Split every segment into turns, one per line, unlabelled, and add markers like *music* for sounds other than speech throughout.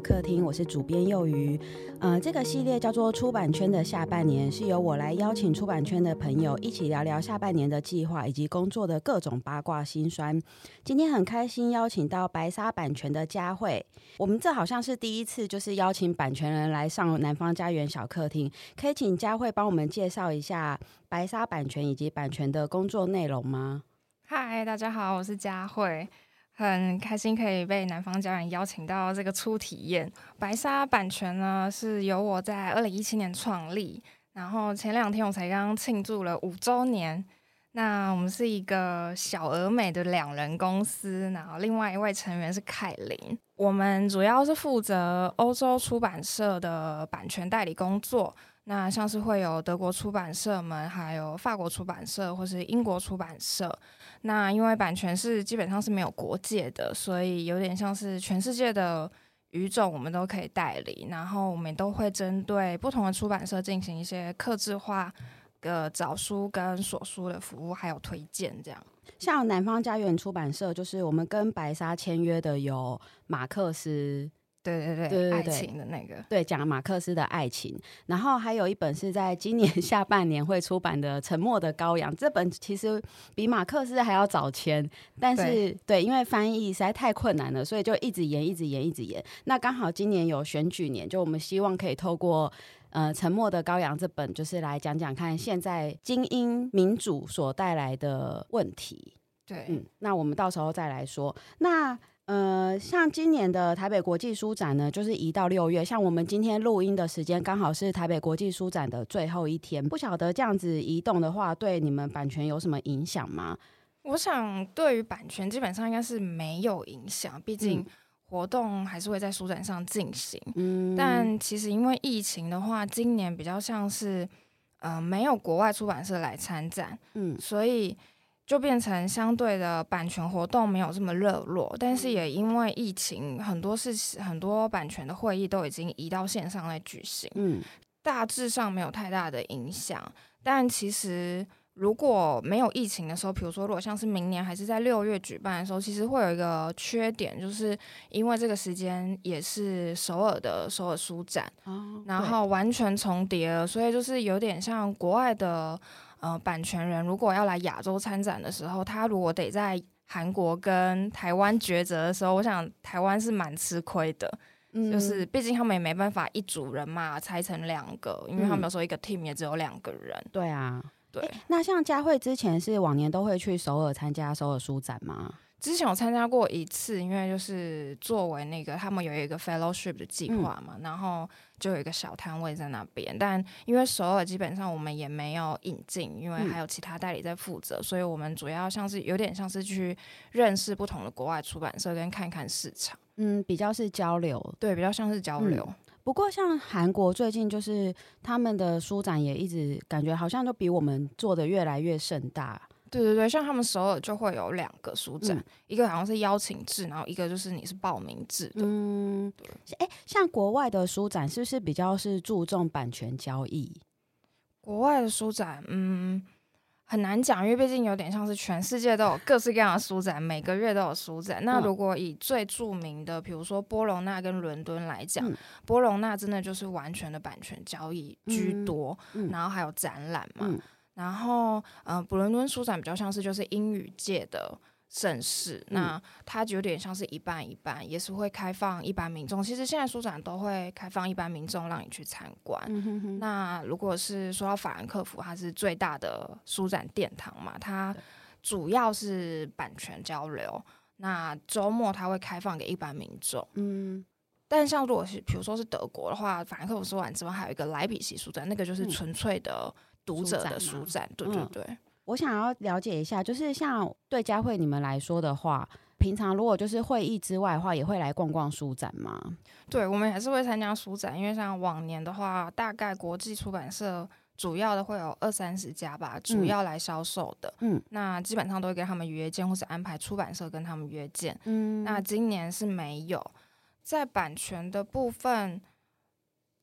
客厅，我是主编幼鱼。呃，这个系列叫做《出版圈的下半年》，是由我来邀请出版圈的朋友一起聊聊下半年的计划以及工作的各种八卦辛酸。今天很开心邀请到白沙版权的佳慧，我们这好像是第一次就是邀请版权人来上南方家园小客厅，可以请佳慧帮我们介绍一下白沙版权以及版权的工作内容吗？
嗨，大家好，我是佳慧。很开心可以被南方家人邀请到这个初体验。白沙版权呢，是由我在二零一七年创立，然后前两天我才刚刚庆祝了五周年。那我们是一个小而美的两人公司，然后另外一位成员是凯琳。我们主要是负责欧洲出版社的版权代理工作。那像是会有德国出版社们，还有法国出版社或是英国出版社。那因为版权是基本上是没有国界的，所以有点像是全世界的语种我们都可以代理。然后我们都会针对不同的出版社进行一些客制化的找书跟锁书的服务，还有推荐这样。
像南方家园出版社，就是我们跟白沙签约的有马克思。
对对对，对对对，爱情的那个，
对，讲马克思的爱情，然后还有一本是在今年下半年会出版的《沉默的羔羊》，这本其实比马克思还要早签，但是对，对，因为翻译实在太困难了，所以就一直延，一直延，一直延。那刚好今年有选举年，就我们希望可以透过呃《沉默的羔羊》这本，就是来讲讲看现在精英民主所带来的问题。
对，
嗯，那我们到时候再来说。那呃，像今年的台北国际书展呢，就是移到六月。像我们今天录音的时间，刚好是台北国际书展的最后一天。不晓得这样子移动的话，对你们版权有什么影响吗？
我想，对于版权基本上应该是没有影响，毕竟活动还是会在书展上进行。嗯，但其实因为疫情的话，今年比较像是呃没有国外出版社来参展，嗯，所以。就变成相对的版权活动没有这么热络，但是也因为疫情，很多事情很多版权的会议都已经移到线上来举行，嗯，大致上没有太大的影响。但其实如果没有疫情的时候，比如说如果像是明年还是在六月举办的时候，其实会有一个缺点，就是因为这个时间也是首尔的首尔书展，哦，然后完全重叠了，所以就是有点像国外的。呃，版权人如果要来亚洲参展的时候，他如果得在韩国跟台湾抉择的时候，我想台湾是蛮吃亏的。嗯，就是毕竟他们也没办法一组人嘛，拆成两个，因为他们有时候一个 team 也只有两个人。
对啊，
对。
欸，那像佳慧之前是往年都会去首尔参加首尔书展吗？
之前有参加过一次，因为就是作为那个他们有一个 fellowship 的计划嘛，嗯、然后就有一个小摊位在那边。但因为首尔基本上我们也没有引进，因为还有其他代理在负责，嗯、所以我们主要像是有点像是去认识不同的国外出版社跟看看市场。
嗯，比较是交流，
对，比较像是交流。
嗯、不过像韩国最近就是他们的书展也一直感觉好像都比我们做的越来越盛大。
对对对，像他们首尔就会有两个书展，嗯、一个好像是邀请制，然后一个就是你是报名制的。嗯，
哎，像国外的书展是不是比较是注重版权交易？
国外的书展，嗯，很难讲，因为毕竟有点像是全世界都有各式各样的书展，每个月都有书展。那如果以最著名的，比如说波隆纳跟伦敦来讲，嗯、波隆纳真的就是完全的版权交易居多，然后还有展览嘛。嗯然后，呃，布伦敦书展比较像是就是英语界的盛事，嗯、那它有点像是一半一半，也是会开放一般民众。其实现在书展都会开放一般民众让你去参观。嗯、哼哼，那如果是说到法兰克福，它是最大的书展殿堂嘛，它主要是版权交流。那周末它会开放给一般民众。嗯，但像如果是比如说是德国的话，法兰克福书展之外还有一个莱比锡书展，那个就是纯粹的。读者的书展，对对对、嗯。
我想要了解一下，就是像对佳慧你们来说的话，平常如果就是会议之外的话，也会来逛逛书展吗？
对，我们还是会参加书展，因为像往年的话，大概国际出版社主要的会有二三十家吧，主要来销售的。嗯，那基本上都会跟他们约见，或是安排出版社跟他们约见。嗯，那今年是没有在版权的部分。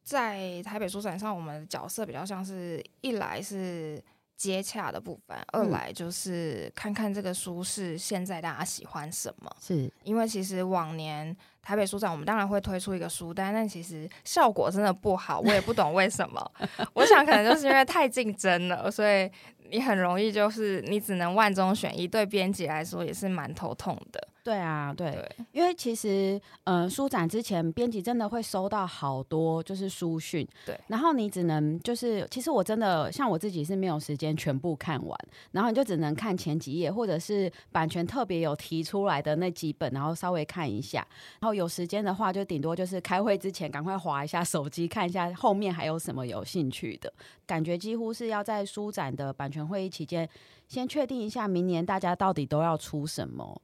在台北书展上，我们的角色比较像是一来是接洽的部分，二来就是看看这个书是现在大家喜欢什么。
是
因为其实往年台北书展，我们当然会推出一个书单，但其实效果真的不好，我也不懂为什么。*laughs* 我想可能就是因为太竞争了，所以你很容易就是你只能万中选一，对编辑来说也是蛮头痛的。
对啊，对，
对，
因为其实，呃，书展之前，编辑真的会收到好多就是书讯，
对，
然后你只能就是，其实我真的像我自己是没有时间全部看完，然后你就只能看前几页，或者是版权特别有提出来的那几本，然后稍微看一下，然后有时间的话，就顶多就是开会之前赶快划一下手机，看一下后面还有什么有兴趣的，感觉几乎是要在书展的版权会议期间，先确定一下明年大家到底都要出什么。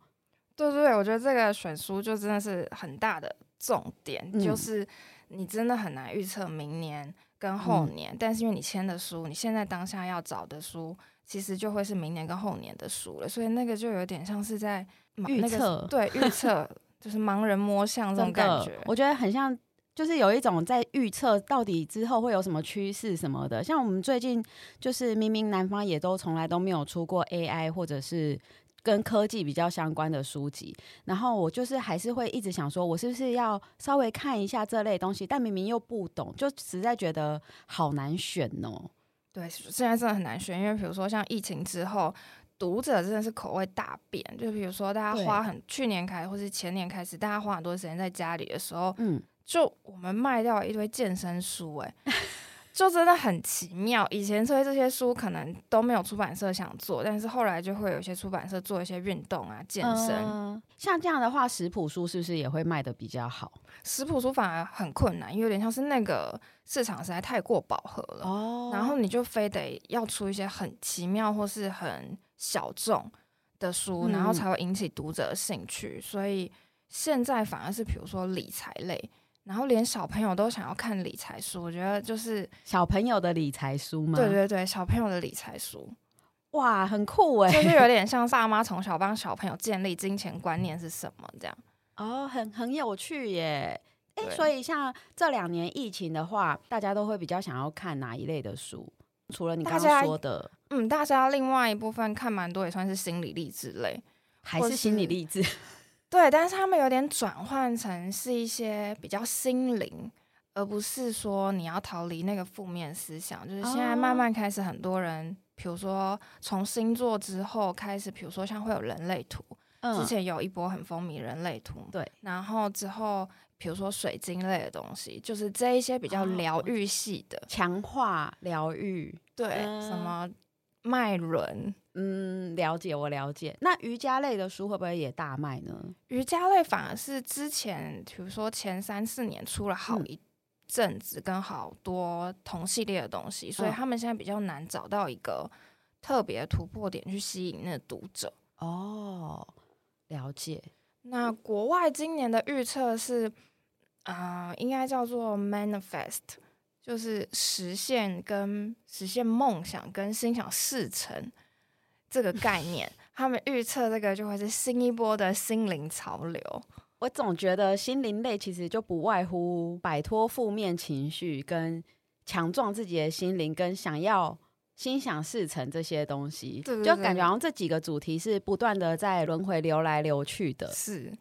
对对对，我觉得这个选书就真的是很大的重点，嗯、就是你真的很难预测明年跟后年，嗯、但是因为你签的书，你现在当下要找的书，其实就会是明年跟后年的书了，所以那个就有点像是在
预测，
那个、对，预测就是盲人摸象这种感觉。
我觉得很像，就是有一种在预测到底之后会有什么趋势什么的。像我们最近就是明明南方也都从来都没有出过 AI 或者是。跟科技比较相关的书籍，然后我就是还是会一直想说，我是不是要稍微看一下这类东西？但明明又不懂，就实在觉得好难选哦。
对，现在真的很难选，因为比如说像疫情之后，读者真的是口味大变。就比如说大家花很去年开始或是前年开始，大家花很多时间在家里的时候，嗯，就我们卖掉一堆健身书，欸，哎。就真的很奇妙，以前所以这些书可能都没有出版社想做，但是后来就会有一些出版社做一些运动啊、健身。
呃、像这样的话，食谱书是不是也会卖的比较好？
食谱书反而很困难，因为有点像是那个市场实在太过饱和了。哦，然后你就非得要出一些很奇妙或是很小众的书，然后才会引起读者的兴趣。嗯、所以现在反而是比如说理财类。然后连小朋友都想要看理财书，我觉得就是
小朋友的理财书吗？
对对对，小朋友的理财书，
哇，很酷哎，
就是有 *laughs* 点像爸妈从小帮小朋友建立金钱观念是什么这样。
哦，很很有趣耶。哎对，所以像这两年疫情的话，大家都会比较想要看哪一类的书？除了你刚刚说的，
嗯，大家另外一部分看蛮多，也算是心理励志类，
还是心理励志？
对，但是他们有点转换成是一些比较心灵，而不是说你要逃离那个负面思想。就是现在慢慢开始，很多人，比如说从星座之后开始，比如说像会有人类图，嗯、之前有一波很风靡人类图，
对，
然后之后比如说水晶类的东西，就是这一些比较疗愈系的，
强化疗愈，
对，嗯、什么脉轮。
嗯，了解，我了解。那瑜伽类的书会不会也大卖呢？
瑜伽类反而是之前，比如说前三四年出了好一阵子，跟好多同系列的东西，嗯、所以他们现在比较难找到一个特别突破点去吸引那个读者。
哦，了解。
那国外今年的预测是，啊、呃，应该叫做 manifest，就是实现跟实现梦想跟心想事成。这个概 *laughs* 念，他们预测这个就会是新一波的心灵潮流。
我总觉得心灵类其实就不外乎摆脱负面情绪，跟强壮自己的心灵，跟想要心想事成这些东西，对对对，就感觉好像这几个主题是不断的在轮回流来流去的。
是。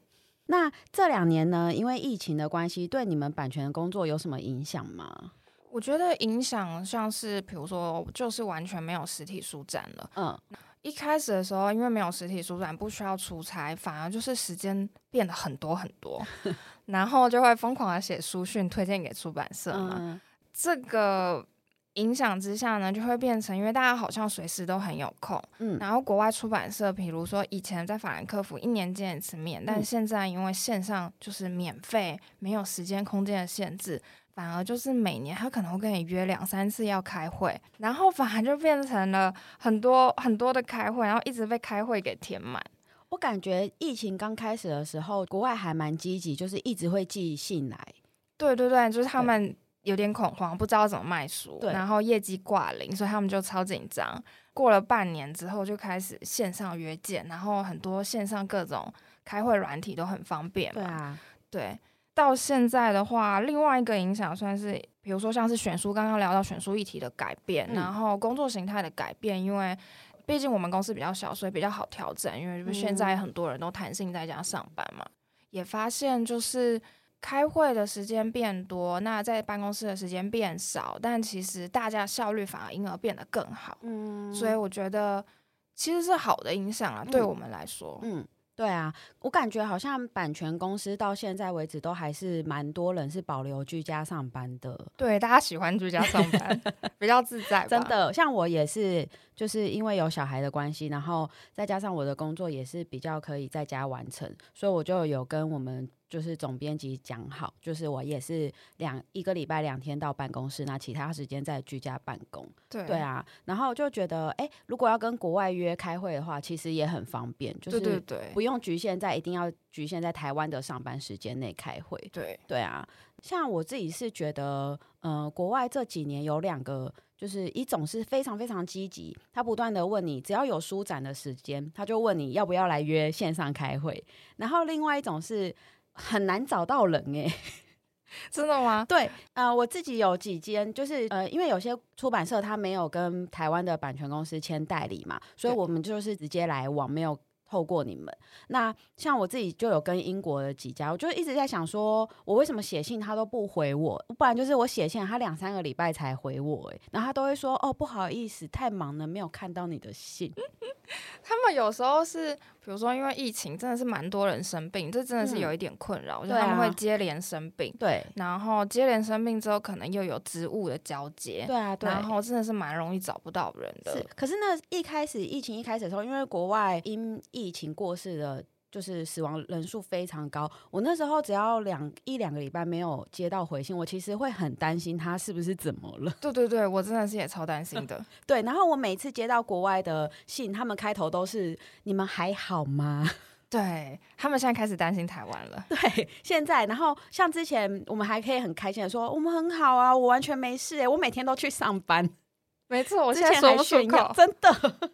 那这两年呢，因为疫情的关系，对你们版权的工作有什么影响吗？
我觉得影响像是，比如说，就是完全没有实体书展了。嗯。一开始的时候，因为没有实体书展，不需要出差，反而就是时间变得很多很多，*laughs* 然后就会疯狂的写书讯推荐给出版社嘛。嗯、这个影响之下呢，就会变成因为大家好像随时都很有空，嗯，然后国外出版社，比如说以前在法兰克福一年见一次面，但现在因为线上就是免费，没有时间空间的限制。反而就是每年他可能会跟你约两三次要开会，然后反而就变成了很多很多的开会，然后一直被开会给填满。
我感觉疫情刚开始的时候，国外还蛮积极，就是一直会寄信来。
对对对，就是他们有点恐慌，不知道怎么卖
书，
然后业绩挂零，所以他们就超紧张。过了半年之后，就开始线上约见，然后很多线上各种开会软体都很方便嘛。
对啊，
对。到现在的话，另外一个影响算是，比如说像是选书，刚刚聊到选书议题的改变，嗯、然后工作形态的改变，因为毕竟我们公司比较小，所以比较好调整。因为现在很多人都弹性在家上班嘛，嗯、也发现就是开会的时间变多，那在办公室的时间变少，但其实大家效率反而因而变得更好。嗯，所以我觉得其实是好的影响啊，嗯、对我们来说，
嗯。对啊，我感觉好像版权公司到现在为止都还是蛮多人是保留居家上班的。
对，大家喜欢居家上班，比较自在。
真的，像我也是，就是因为有小孩的关系，然后再加上我的工作也是比较可以在家完成，所以我就有跟我们。就是总编辑讲好，就是我也是两一个礼拜两天到办公室，那其他时间在居家办公。
对
对啊，然后就觉得，哎、欸，如果要跟国外约开会的话，其实也很方便，就是不用局限在一定要局限在台湾的上班时间内开会。
对
对啊，像我自己是觉得，呃，国外这几年有两个，就是一种是非常非常积极，他不断的问你，只要有舒展的时间，他就问你要不要来约线上开会。然后另外一种是。很难找到人哎、欸，*laughs*
真的吗？
对，呃，我自己有几间，就是呃，因为有些出版社他没有跟台湾的版权公司签代理嘛，所以我们就是直接来往，没有。透过你们，那像我自己就有跟英国的几家，我就一直在想说，我为什么写信他都不回我，不然就是我写信他两三个礼拜才回我，哎，然后他都会说，哦，不好意思，太忙了，没有看到你的信。*laughs*
他们有时候是，比如说因为疫情，真的是蛮多人生病，这真的是有一点困扰，嗯、就他们会接连生病，
对，
然后接连生病之后，可能又有职务的交接，
对啊，对，
然后真的是蛮容易找不到人的。
是，可是那一开始疫情一开始的时候，因为国外因疫情过世的，就是死亡人数非常高。我那时候只要两一两个礼拜没有接到回信，我其实会很担心他是不是怎么了。
对对对，我真的是也超担心的。*laughs*
对，然后我每次接到国外的信，他们开头都是“你们还好吗？” *laughs*
对，他们现在开始担心台湾了。
对，现在，然后像之前，我们还可以很开心的说：“我们很好啊，我完全没事哎，我每天都去上班。”
没错，我现在说不出口，
真的。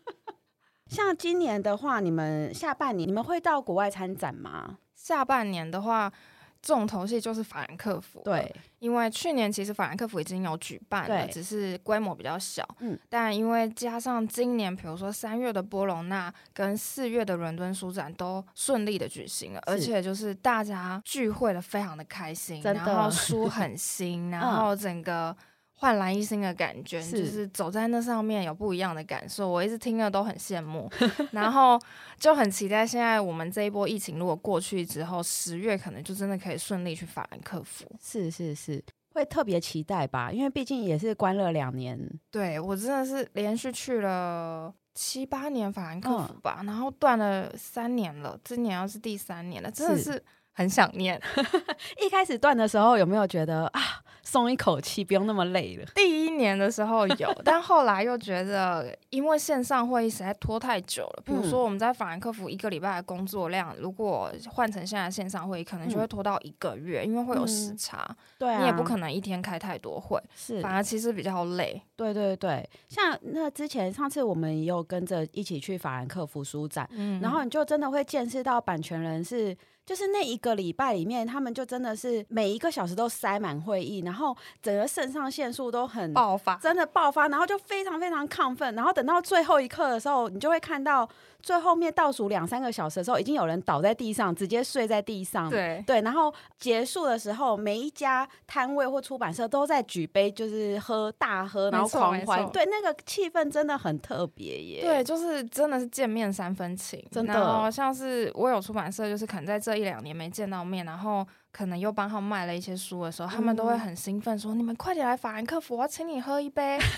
像今年的话，你们下半年你们会到国外参展吗？
下半年的话，重头戏就是法兰克福。
对，
因为去年其实法兰克福已经有举办了，只是规模比较小。嗯，但因为加上今年，比如说三月的波隆纳跟四月的伦敦书展都顺利的举行了，而且就是大家聚会的非常的开心，然后书很新，*laughs* 然后整个。焕然一新的感觉，是就是走在那上面有不一样的感受。我一直听了都很羡慕，*laughs* 然后就很期待现在我们这一波疫情如果过去之后，十月可能就真的可以顺利去法兰克福。
是是是，会特别期待吧？因为毕竟也是关了两年。
对，我真的是连续去了七八年法兰克福吧，嗯、然后断了三年了，今年要是第三年了，真的是很想念。*laughs*
一开始断的时候有没有觉得啊？松一口气，不用那么累了。*laughs*
第一年的时候有，*laughs* 但后来又觉得，因为线上会议实在拖太久了。比如说，我们在法兰克福一个礼拜的工作量，如果换成现在线上会议，可能就会拖到一个月，因为会有时差。嗯、对、啊，你也不可能一天开太多会，是，反而其实比较累。
对对对，像那之前上次我们也有跟着一起去法兰克福书展，嗯、然后你就真的会见识到版权人是。就是那一个礼拜里面，他们就真的是每一个小时都塞满会议，然后整个肾上腺素都很
爆发，
真的爆发，然后就非常非常亢奋，然后等到最后一刻的时候，你就会看到。最后面倒数两三个小时的时候，已经有人倒在地上，直接睡在地上。
对
对，然后结束的时候，每一家摊位或出版社都在举杯，就是喝大喝，然后狂欢。对，那个气氛真的很特别耶。
对，就是真的是见面三分情，真的。然后像是我有出版社，就是可能在这一两年没见到面，然后可能又帮他们卖了一些书的时候，嗯、他们都会很兴奋说：“你们快点来法兰克福，我要请你喝一杯。” *laughs*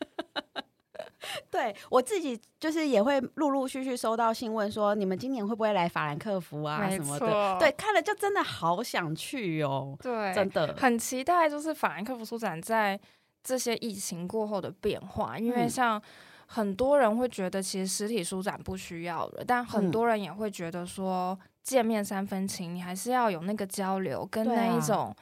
*laughs* *laughs* *laughs*
对，我自己就是也会陆陆续续收到信问说，你们今年会不会来法兰克福啊什么的？对，看了就真的好想去哦。
对，
真的很
期待，就是法兰克福书展在这些疫情过后的变化。因为像很多人会觉得，其实实体书展不需要了，但很多人也会觉得说，见面三分情，你还是要有那个交流跟那一种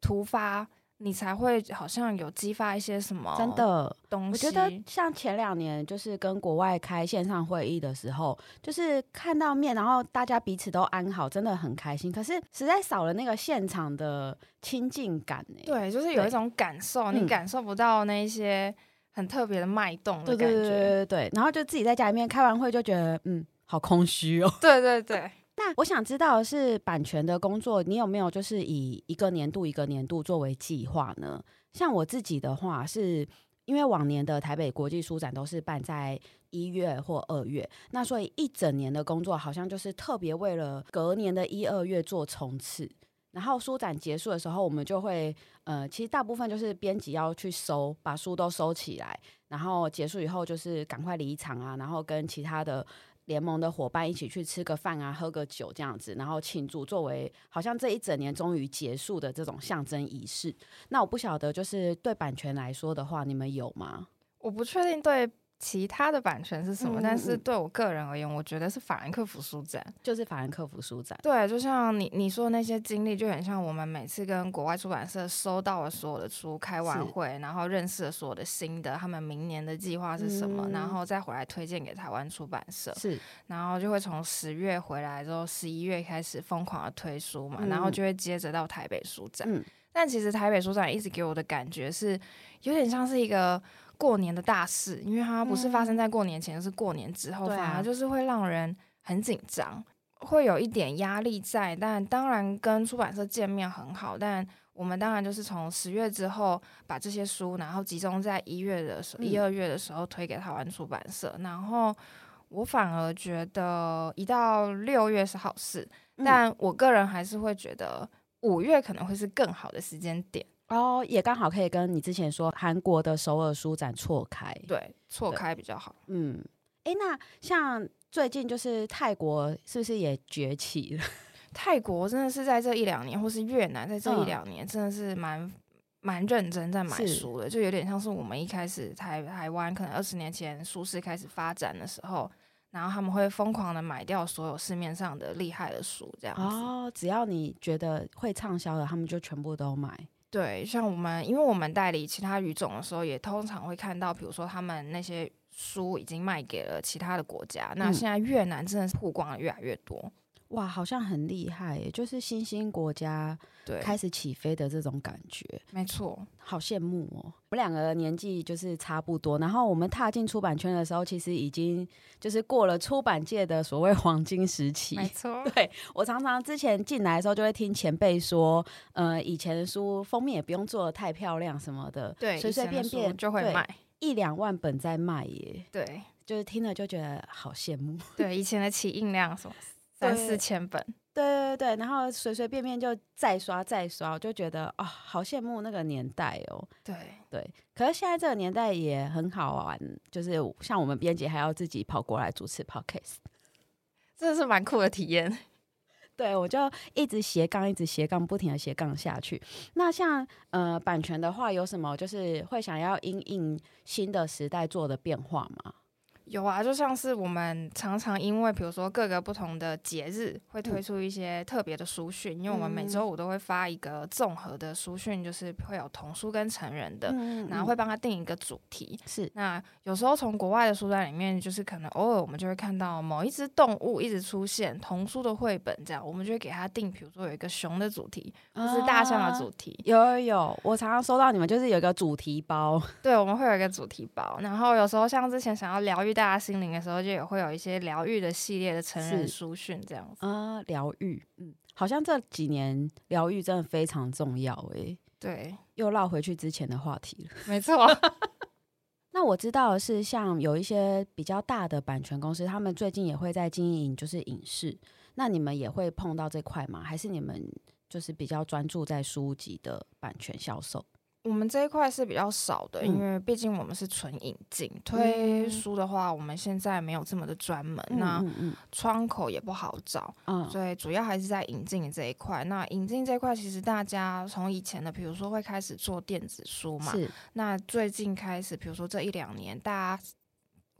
突发。你才会好像有激发一些什么
真的
东西。
我觉得像前两年就是跟国外开线上会议的时候，就是看到面，然后大家彼此都安好，真的很开心。可是实在少了那个现场的亲近感呢。
对，就是有一种感受，你感受不到那些很特别的脉动的感觉。
对对对对对。然后就自己在家里面开完会，就觉得嗯，好空虚哦。
对对对。
那我想知道的是版权的工作，你有没有就是以一个年度一个年度作为计划呢？像我自己的话，是因为往年的台北国际书展都是办在一月或二月，那所以一整年的工作好像就是特别为了隔年的一二月做冲刺。然后书展结束的时候，我们就会呃，其实大部分就是编辑要去收，把书都收起来，然后结束以后就是赶快离场啊，然后跟其他的。联盟的伙伴一起去吃个饭啊，喝个酒这样子，然后庆祝，作为好像这一整年终于结束的这种象征仪式。那我不晓得，就是对版权来说的话，你们有吗？
我不确定对。其他的版权是什
么？
但是对我个人而言，我觉得是法兰克福书展，
就是法兰克福书展。
对，就像你你说的那些经历，就很像我们每次跟国外出版社收到了所有的书，开完会，然后认识了所有的新的，他们明年的计划是什么，嗯、然后再回来推荐给台湾出版社。
是，
然后就会从十月回来之后，十一月开始疯狂的推书嘛，
嗯、
然后就会接着到台北书展。
嗯，
但其实台北书展一直给我的感觉是，有点像是一个。过年的大事，因为它不是发生在过年前，嗯、是过年之后，反而就是会让人很紧张，会有一点压力在。但当然跟出版社见面很好，但我们当然就是从十月之后把这些书，然后集中在一月的时候、一二月的时候推给台湾出版社。嗯、然后我反而觉得一到六月是好事，嗯、但我个人还是会觉得五月可能会是更好的时间点。
哦，也刚好可以跟你之前说韩国的首尔书展错开，
对，错开比较好。
嗯，哎，那像最近就是泰国是不是也崛起了？*laughs*
泰国真的是在这一两年，或是越南在这一两年，真的是蛮、嗯、蛮认真在买书的，就有点像是我们一开始台台湾可能二十年前书市开始发展的时候，然后他们会疯狂的买掉所有市面上的厉害的书，这样子。
哦，只要你觉得会畅销的，他们就全部都买。
对，像我们，因为我们代理其他语种的时候，也通常会看到，比如说他们那些书已经卖给了其他的国家。嗯、那现在越南真的是曝光的越来越多。
哇，好像很厉害耶，就是新兴国家对开始起飞的这种感觉，
没错，
好羡慕哦。我们两个年纪就是差不多，然后我们踏进出版圈的时候，其实已经就是过了出版界的所谓黄金时期。
没错，*laughs*
对，我常常之前进来的时候，就会听前辈说，呃，以前的书封面也不用做的太漂亮什么的，
对，
随随便便
就会卖
一两万本在卖耶。
对，
就是听了就觉得好羡慕。
对，以前的起印量什么。三四千本，
对对对，然后随随便便就再刷再刷，我就觉得啊、哦，好羡慕那个年代哦。
对
对，可是现在这个年代也很好玩，就是像我们编辑还要自己跑过来主持 podcast，*laughs*
真的是蛮酷的体验。*laughs*
对，我就一直斜杠，一直斜杠，不停的斜杠下去。那像呃版权的话，有什么就是会想要因应新的时代做的变化吗？
有啊，就像是我们常常因为比如说各个不同的节日会推出一些特别的书讯，嗯、因为我们每周五都会发一个综合的书讯，就是会有童书跟成人的，嗯、然后会帮他定一个主题。是，那有时候从国外的书单里面，就是可能偶尔我们就会看到某一只动物一直出现童书的绘本，这样我们就会给他定，比如说有一个熊的主题，或是大象的主题。
有有有，我常常收到你们就是有一个主题包，
对，我们会有一个主题包，然后有时候像之前想要疗愈。大家心灵的时候，就也会有一些疗愈的系列的成人书讯这样子
啊，疗愈，嗯，好像这几年疗愈真的非常重要诶、欸。
对，
又绕回去之前的话题了，*laughs*
没错。*laughs*
那我知道的是，像有一些比较大的版权公司，他们最近也会在经营就是影视，那你们也会碰到这块吗？还是你们就是比较专注在书籍的版权销售？
我们这一块是比较少的，因为毕竟我们是纯引进、嗯、推书的话，我们现在没有这么的专门，嗯、那窗口也不好找，嗯、所以主要还是在引进这一块。那引进这一块，其实大家从以前的，比如说会开始做电子书嘛，那最近开始，比如说这一两年，大家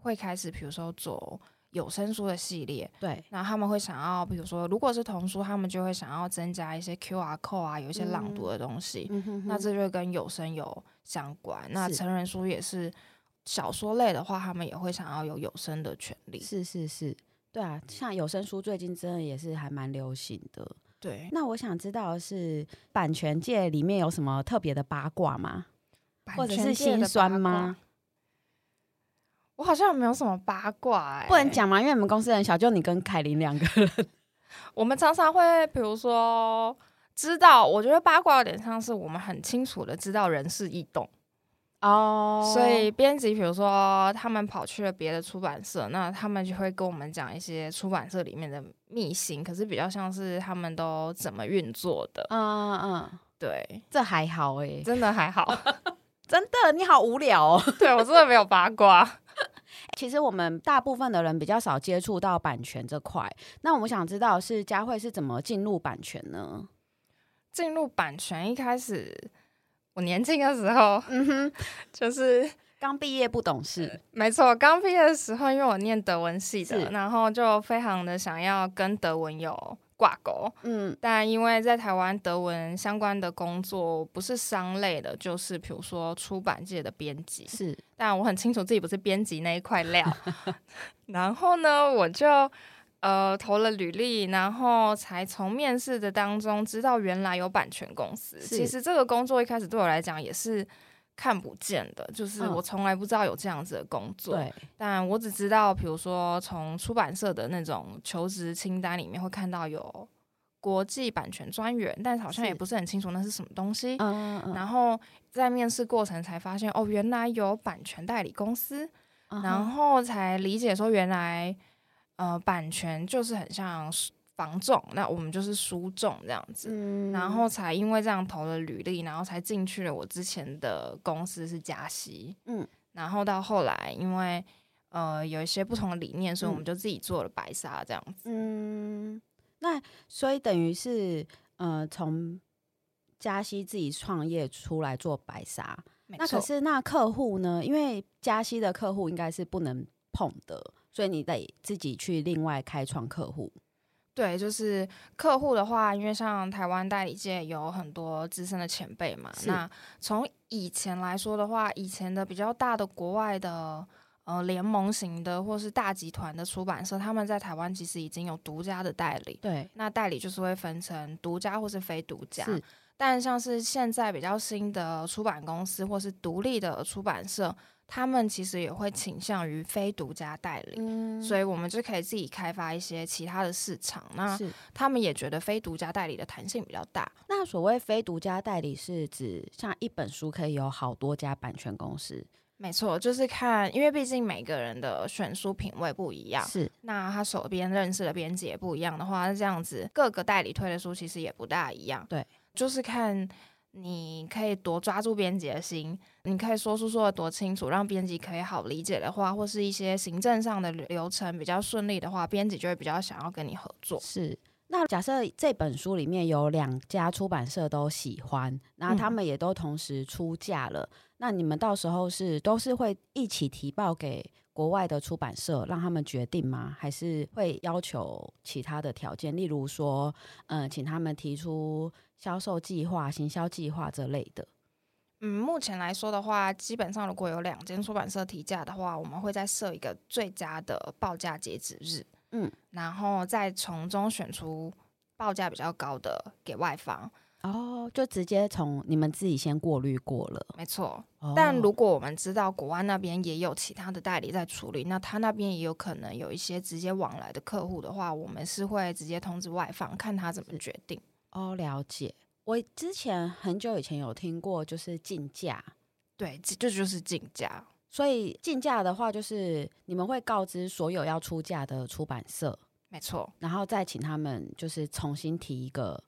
会开始，比如说做。有声书的系列，
对，
那他们会想要，比如说，如果是童书，他们就会想要增加一些 QR code 啊，有一些朗读的东西，
嗯哼哼，
那这就跟有声有相关。那成人书也是小说类的话，他们也会想要有有声的权利。
是是是，对啊，像有声书最近真的也是还蛮流行的。
对，
那我想知道的是版权界里面有什么特别的八卦吗？或者是心酸吗？
我好像没有什么八卦哎、欸，
不能讲吗？因为我们公司很小，就你跟凯琳两个人。*laughs*
我们常常会，比如说知道，我觉得八卦有点像是我们很清楚的知道人事异动
哦，oh.
所以编辑比如说他们跑去了别的出版社，那他们就会跟我们讲一些出版社里面的秘辛，可是比较像是他们都怎么运作的。
嗯嗯嗯，
对，
这还好哎、欸，
真的还好，
真的你好无聊哦。*laughs*
对我真的没有八卦。*laughs*
其实我们大部分的人比较少接触到版权这块，那我们想知道是佳慧是怎么进入版权呢？
进入版权一开始，我年轻的时候，嗯哼，就是
刚毕业不懂事，
呃、没错，刚毕业的时候，因为我念德文系的，然后就非常的想要跟德文有。挂钩，嗯，但因为在台湾德文相关的工作不是商类的，就是比如说出版界的编辑，
是，
但我很清楚自己不是编辑那一块料，*laughs* 然后呢，我就呃投了履历，然后才从面试的当中知道原来有版权公司。其实这个工作一开始对我来讲也是。看不见的，就是我从来不知道有这样子的工作。
对，
但我只知道，比如说从出版社的那种求职清单里面会看到有国际版权专员，但是好像也不是很清楚那是什么东西。嗯嗯。然后在面试过程才发现，哦，原来有版权代理公司，然后才理解说，原来呃，版权就是很像。房仲，那我们就是书仲这样子，嗯，然后才因为这样投了履历，然后才进去了我之前的公司是加息，嗯，然后到后来因为呃有一些不同的理念，所以我们就自己做了白沙这样子，
嗯，那所以等于是呃从加息自己创业出来做白沙，那可是那客户呢？因为加息的客户应该是不能碰的，所以你得自己去另外开创客户。
对，就是客户的话，因为像台湾代理界有很多资深的前辈嘛。那从以前来说的话，以前的比较大的国外的呃联盟型的或是大集团的出版社，他们在台湾其实已经有独家的代理。
对，
那代理就是会分成独家或是非独家。是，但像是现在比较新的出版公司或是独立的出版社。他们其实也会倾向于非独家代理，嗯，所以我们就可以自己开发一些其他的市场。那他们也觉得非独家代理的弹性比较大。
那所谓非独家代理是指像一本书可以有好多家版权公司？
没错，就是看，因为毕竟每个人的选书品味不一样，
是。
那他手边认识的编辑也不一样的话，那这样子各个代理推的书其实也不大一样。
对，
就是看。你可以多抓住编辑的心，你可以说出说得多清楚，让编辑可以好理解的话，或是一些行政上的流程比较顺利的话，编辑就会比较想要跟你合作。
是，那假设这本书里面有两家出版社都喜欢，那他们也都同时出价了，嗯，那你们到时候是都是会一起提报给国外的出版社，让他们决定吗？还是会要求其他的条件，例如说，嗯，呃，请他们提出。销售计划、行销计划这类的，
嗯，目前来说的话，基本上如果有两间出版社提价的话，我们会再设一个最佳的报价截止日，嗯，然后再从中选出报价比较高的给外方。
哦，就直接从你们自己先过滤过了，
没错。哦。但如果我们知道国外那边也有其他的代理在处理，那他那边也有可能有一些直接往来的客户的话，我们是会直接通知外方，看他怎么决定。
哦，了解。我之前很久以前有听过，就是竞价，
对，这就是竞价。
所以竞价的话，就是你们会告知所有要出价的出版社，
没错，
然后再请他们就是重新提一个。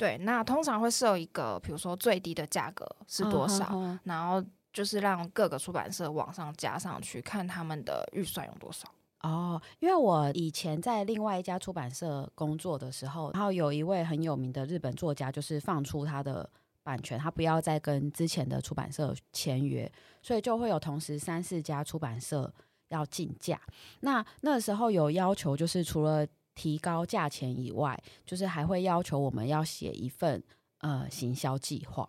对，那通常会设一个，比如说最低的价格是多少，哦，然后就是让各个出版社往上加上去，看他们的预算有多少。
哦，因为我以前在另外一家出版社工作的时候，然后有一位很有名的日本作家，就是放出他的版权，他不要再跟之前的出版社签约，所以就会有同时三四家出版社要竞价。那那时候有要求，就是除了提高价钱以外，就是还会要求我们要写一份呃行销计划。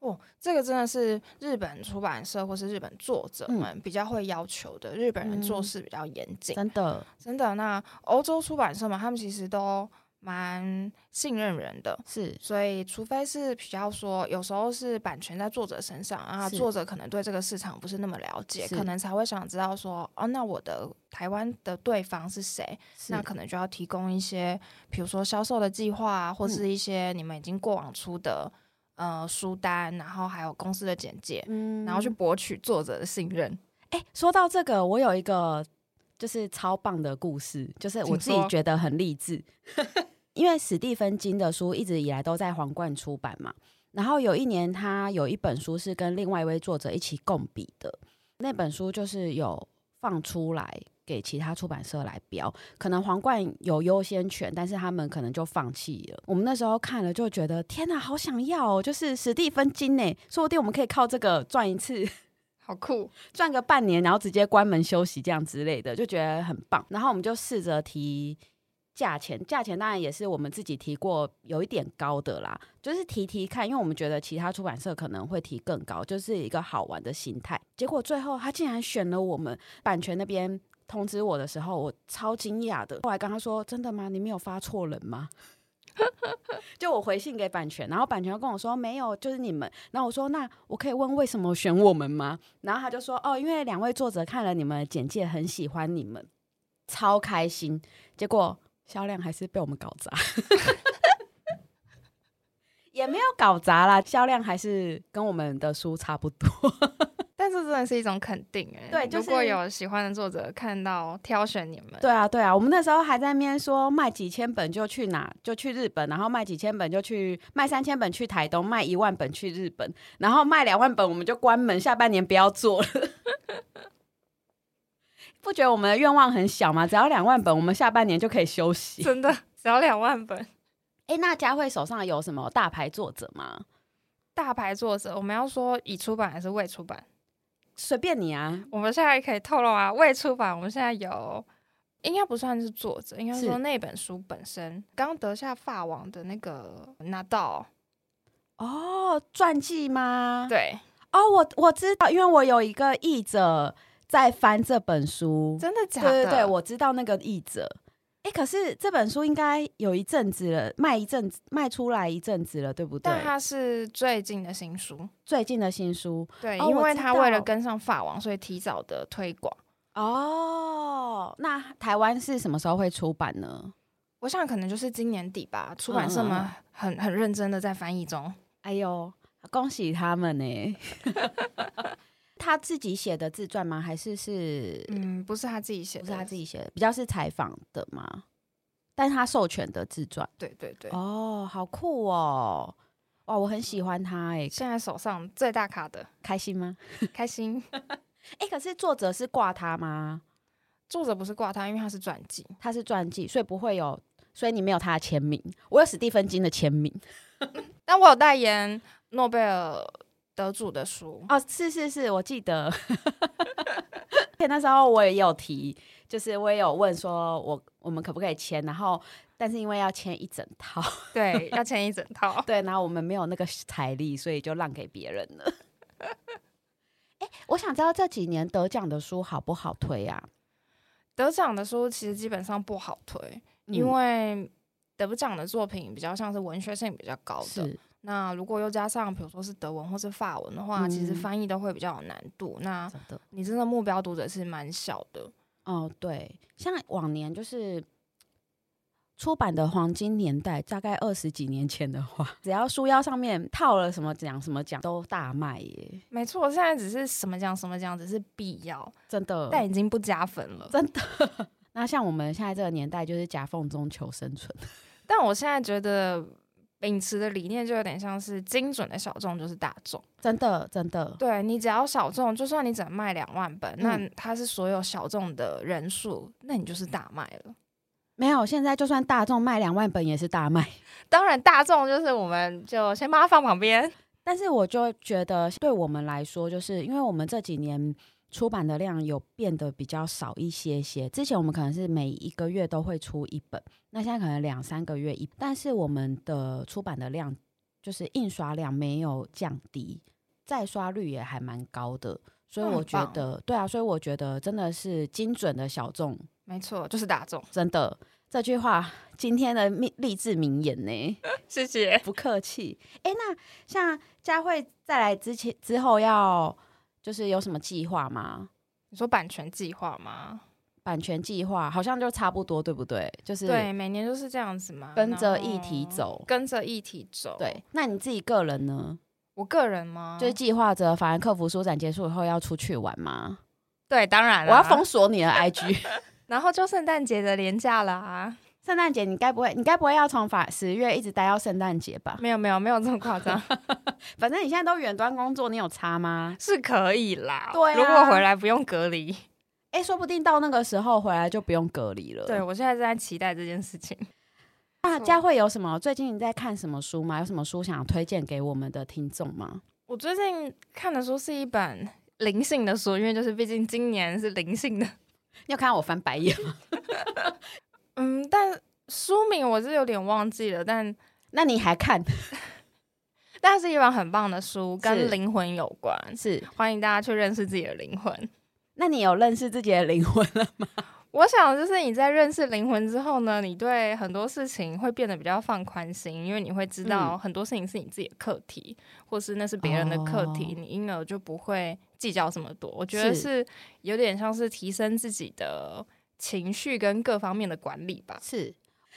哦，这个真的是日本出版社或是日本作者们比较会要求的。嗯、日本人做事比较严谨，
真的
真的。那欧洲出版社嘛，他们其实都蛮信任人的，
是。所
以，除非是比较说，有时候是版权在作者身上，啊作者可能对这个市场不是那么了解，可能才会想知道说，哦，那我的台湾的对方是谁？那可能就要提供一些，比如说销售的计划，或是一些你们已经过往出的。呃，书单，然后还有公司的简介，嗯，然后去博取作者的信任。
哎，说到这个，我有一个就是超棒的故事，就是我自己觉得很励志。因为史蒂芬金的书一直以来都在皇冠出版嘛，然后有一年他有一本书是跟另外一位作者一起共笔的，那本书就是有放出来。给其他出版社来标，可能皇冠有优先权，但是他们可能就放弃了。我们那时候看了就觉得，天哪，好想要哦！就是史蒂芬金呢，说不定我们可以靠这个赚一次，*laughs*
好酷，
赚个半年，然后直接关门休息这样之类的，就觉得很棒。然后我们就试着提。价钱，价钱当然也是我们自己提过，有一点高的啦，就是提提看，因为我们觉得其他出版社可能会提更高，就是一个好玩的心态。结果最后他竟然选了我们，版权那边通知我的时候，我超惊讶的。后来跟他说：“真的吗？你没有发错人吗？” *laughs* 就我回信给版权，然后版权跟我说：“没有，就是你们。”然后我说：“那我可以问为什么选我们吗？”然后他就说：“哦，因为两位作者看了你们简介，很喜欢你们，超开心。”结果。销量还是被我们搞砸，*laughs* 也没有搞砸啦，销量还是跟我们的书差不多。*laughs*
但是真的是一种肯定哎、欸，
对，就是、
如果有喜欢的作者看到挑选你们，
对啊，对啊，我们那时候还在那边说卖几千本就去哪，就去日本，然后卖几千本就去卖三千本去台东，卖一万本去日本，然后卖两万本我们就关门，下半年不要做了。*laughs* 不觉得我们的愿望很小吗？只要两万本，我们下半年就可以休息。
真的，只要两万本。
哎、欸，那佳慧手上有什么大牌作者吗？
大牌作者，我们要说已出版还是未出版？
随便你啊。
我们现在可以透露啊，未出版，我们现在有，应该不算是作者，应该说那本书本身刚得下法网的那个拿到。
哦，传记吗？
对。
哦，我我知道，因为我有一个译者。在翻这本书，
真的假的？
对对对，我知道那个译者。哎，可是这本书应该有一阵子了，卖一阵子，卖出来一阵子了，对不对？
但它是最近的新书，
最近的新书。
对，哦、因为他为了跟上法王，所以提早的推广。
哦，那台湾是什么时候会出版呢？
我想可能就是今年底吧。出版社们很、嗯、很认真的在翻译中。
哎呦，恭喜他们呢！*laughs* 他自己写的自传吗？还是是
嗯，不是他自己写的，
不是他自己写的，比较是采访的吗？但是他授权的自传，
对对对，
哦，好酷哦，哇，我很喜欢他哎，
现在手上最大卡的，
开心吗？*laughs*
开心，
哎、*laughs* 欸，可是作者是挂他吗？
作者不是挂他，因为他是传记，
他是传记，所以不会有，所以你没有他的签名，我有史蒂芬金的签名，*laughs*
但我有代言诺贝尔。得主的书
哦，是是是，我记得。*laughs* 那时候我也有提，就是我也有问说我，我我们可不可以签？然后，但是因为要签一整套，
对，要签一整套，*laughs*
对，然后我们没有那个财力，所以就让给别人了。*laughs* 哎，我想知道这几年得奖的书好不好推啊？
得奖的书其实基本上不好推，嗯、因为得奖的作品比较像是文学性比较高的。那如果又加上，比如说是德文或是法文的话，嗯、其实翻译都会比较有难度。那你真的目标读者是蛮小的。
哦，对，像往年就是出版的黄金年代，大概二十几年前的话，*laughs* 只要书腰上面套了什么奖什么奖都大卖耶。
没错，现在只是什么奖什么奖只是必要，
真的，
但已经不加分了，
真的。*laughs* 那像我们现在这个年代，就是夹缝中求生存。
但我现在觉得。秉持的理念就有点像是精准的小众就是大众，
真的真的。
对，你只要小众，就算你只能卖两万本，嗯，那它是所有小众的人数，那你就是大卖了。
没有，现在就算大众卖两万本也是大卖。*laughs*
当然，大众就是我们就先把它放旁边。
但是我就觉得，对我们来说，就是因为我们这几年出版的量有变得比较少一些些。之前我们可能是每一个月都会出一本，那现在可能两三个月一，但是我们的出版的量就是印刷量没有降低，再刷率也还蛮高的。所以我觉得，对啊，所以我觉得真的是精准的小众，
没错，就是大众，
真的。这句话今天的励志名言呢，*laughs*
谢谢，
不客气。哎，那像佳慧再来之前之后要就是有什么计划吗？
你说版权计划吗？
版权计划好像就差不多，对不对？就是
对，每年都是这样子嘛，
跟着议题走，
跟着议题走。
对，那你自己个人呢？
我个人吗？
就是计划着法兰克福书展结束以后要出去玩吗？
对，当然了，
我要封锁你的 IG。*laughs*
然后就圣诞节的年假了啊！
圣诞节你该不会，你该不会要从法十月一直待到圣诞节吧？
没有没有没有这么夸张。*laughs*
反正你现在都远端工作，你有差吗？
是可以啦。
对啊，
如果回来不用隔离，
哎，说不定到那个时候回来就不用隔离了。
对，我现在正在期待这件事情。
那佳慧有什么？最近你在看什么书吗？有什么书想要推荐给我们的听众吗？
我最近看的书是一本灵性的书，因为就是毕竟今年是灵性的。
你有看到我翻白眼吗？*laughs*
嗯，但书名我是有点忘记了。但
那你还看？*laughs*
但是一本很棒的书，跟灵魂有关，
是
欢迎大家去认识自己的灵魂。
那你有认识自己的灵魂了吗？*laughs*
我想，就是你在认识灵魂之后呢，你对很多事情会变得比较放宽心，因为你会知道很多事情是你自己的课题，嗯、或是那是别人的课题，哦、你因而就不会计较这么多。我觉得是有点像是提升自己的情绪跟各方面的管理吧。
是。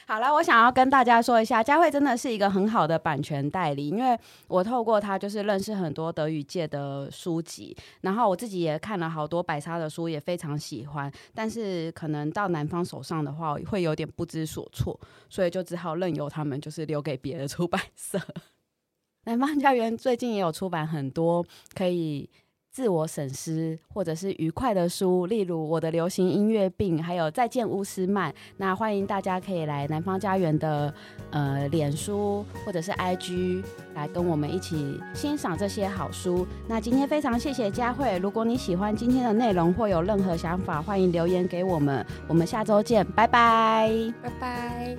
好了，我想要跟大家说一下，佳慧真的是一个很好的版权代理，因为我透过他就是认识很多德语界的书籍，然后我自己也看了好多白沙的书，也非常喜欢，但是可能到南方手上的话，会有点不知所措，所以就只好任由他们就是留给别的出版社。南方家园最近也有出版很多可以。自我审思或者是愉快的书，例如我的流行音乐病，还有再见乌斯曼。那欢迎大家可以来南方家园的呃脸书或者是 IG 来跟我们一起欣赏这些好书。那今天非常谢谢佳慧，如果你喜欢今天的内容或有任何想法，欢迎留言给我们。我们下周见，拜拜，
拜拜。